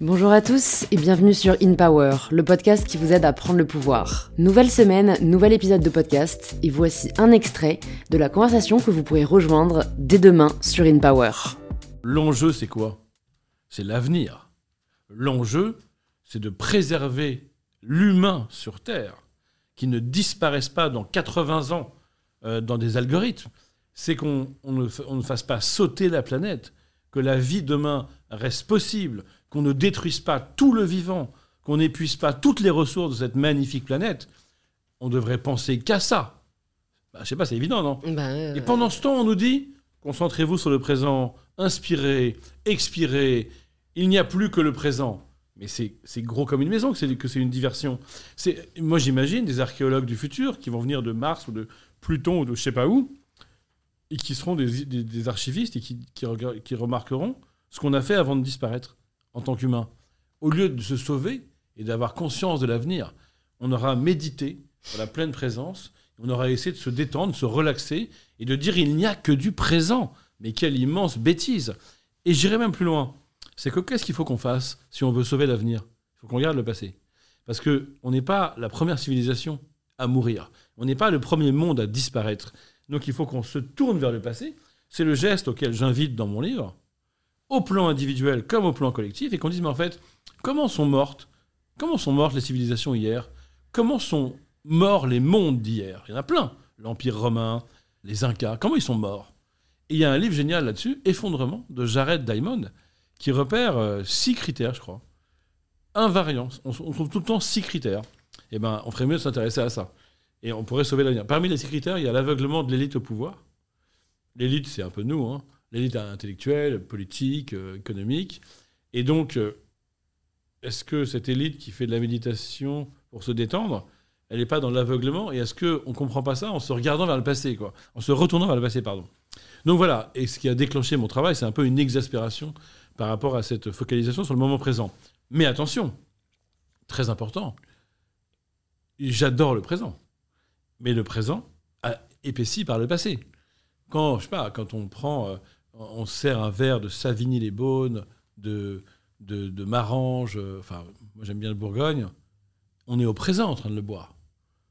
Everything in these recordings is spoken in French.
Bonjour à tous et bienvenue sur In Power, le podcast qui vous aide à prendre le pouvoir. Nouvelle semaine, nouvel épisode de podcast et voici un extrait de la conversation que vous pourrez rejoindre dès demain sur In Power. L'enjeu, c'est quoi? C'est l'avenir. L'enjeu, c'est de préserver l'humain sur Terre, qui ne disparaisse pas dans 80 ans euh, dans des algorithmes. C'est qu'on ne, on ne fasse pas sauter la planète, que la vie demain reste possible, qu'on ne détruise pas tout le vivant, qu'on n'épuise pas toutes les ressources de cette magnifique planète, on devrait penser qu'à ça. Bah, je sais pas, c'est évident, non? Bah, euh, Et pendant ce temps, on nous dit concentrez-vous sur le présent, inspirez, expirez, il n'y a plus que le présent. Mais c'est gros comme une maison que c'est que une diversion. Moi j'imagine des archéologues du futur qui vont venir de Mars ou de Pluton ou de je sais pas où et qui seront des, archivistes et qui, remarqueront ce qu'on a fait avant de disparaître en tant qu'humain. Au lieu de se sauver et d'avoir conscience de l'avenir, on aura médité dans la pleine présence, on aura essayé de se détendre, de se relaxer et de dire il n'y a que du présent. Mais quelle immense bêtise Et j'irai même plus loin. C'est que qu'est-ce qu'il faut qu'on fasse si on veut sauver l'avenir? Il faut qu'on regarde le passé. Parce que on n'est pas la première civilisation à mourir. On n'est pas le premier monde à disparaître. Donc il faut qu'on se tourne vers le passé. C'est le geste auquel j'invite dans mon livre, au plan individuel comme au plan collectif, et qu'on dise mais en fait, comment sont mortes Comment sont mortes les civilisations hier? Comment sont morts les mondes d'hier? Il y en a plein. L'Empire romain, les Incas, comment ils sont morts? Et il y a un livre génial là-dessus, Effondrement, de Jared Diamond, qui repère euh, six critères, je crois. Invariance. On, trouve tout le temps six critères. Eh ben, on ferait mieux de s'intéresser à ça. Et on pourrait sauver l'avenir. Parmi les six critères, il y a l'aveuglement de l'élite au pouvoir. L'élite, c'est un peu nous, hein. L'élite intellectuelle, politique, euh, économique. Et donc, euh, est-ce que cette élite qui fait de la méditation pour se détendre, elle n'est pas dans l'aveuglement? Et est-ce qu'on ne comprend pas ça en se regardant vers le passé, quoi? En se retournant vers le passé, pardon. Donc voilà, et ce qui a déclenché mon travail, c'est un peu une exaspération par rapport à cette focalisation sur le moment présent. Mais attention, très important, j'adore le présent. Mais le présent a épaissi par le passé. Quand, je sais pas, quand on prend, euh, on sert un verre de Savigny-les-Beaunes, de, de, de Marange, euh, enfin, moi j'aime bien le Bourgogne, on est au présent en train de le boire.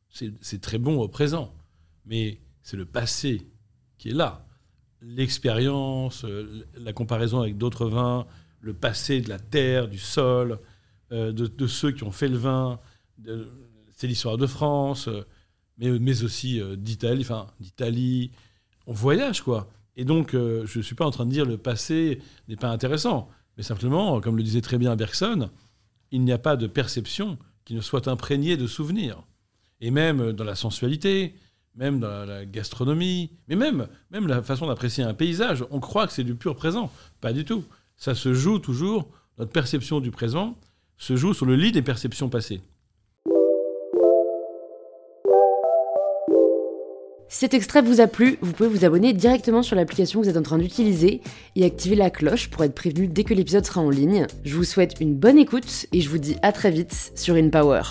C'est très bon au présent. Mais c'est le passé qui est là. L'expérience, euh, la comparaison avec d'autres vins, le passé de la terre, du sol, de, ceux qui ont fait le vin, c'est l'histoire de France, mais, mais aussi euh, d'Italie, enfin d'Italie. On voyage, quoi. Et donc, euh, je ne suis pas en train de dire le passé n'est pas intéressant, mais simplement, comme le disait très bien Bergson, il n'y a pas de perception qui ne soit imprégnée de souvenirs. Et même euh, dans la sensualité, même dans la, la gastronomie, mais même, même la façon d'apprécier un paysage, on croit que c'est du pur présent. Pas du tout. Ça se joue toujours, notre perception du présent se joue sur le lit des perceptions passées. Si cet extrait vous a plu, vous pouvez vous abonner directement sur l'application que vous êtes en train d'utiliser et activer la cloche pour être prévenu dès que l'épisode sera en ligne. Je vous souhaite une bonne écoute et je vous dis à très vite sur InPower.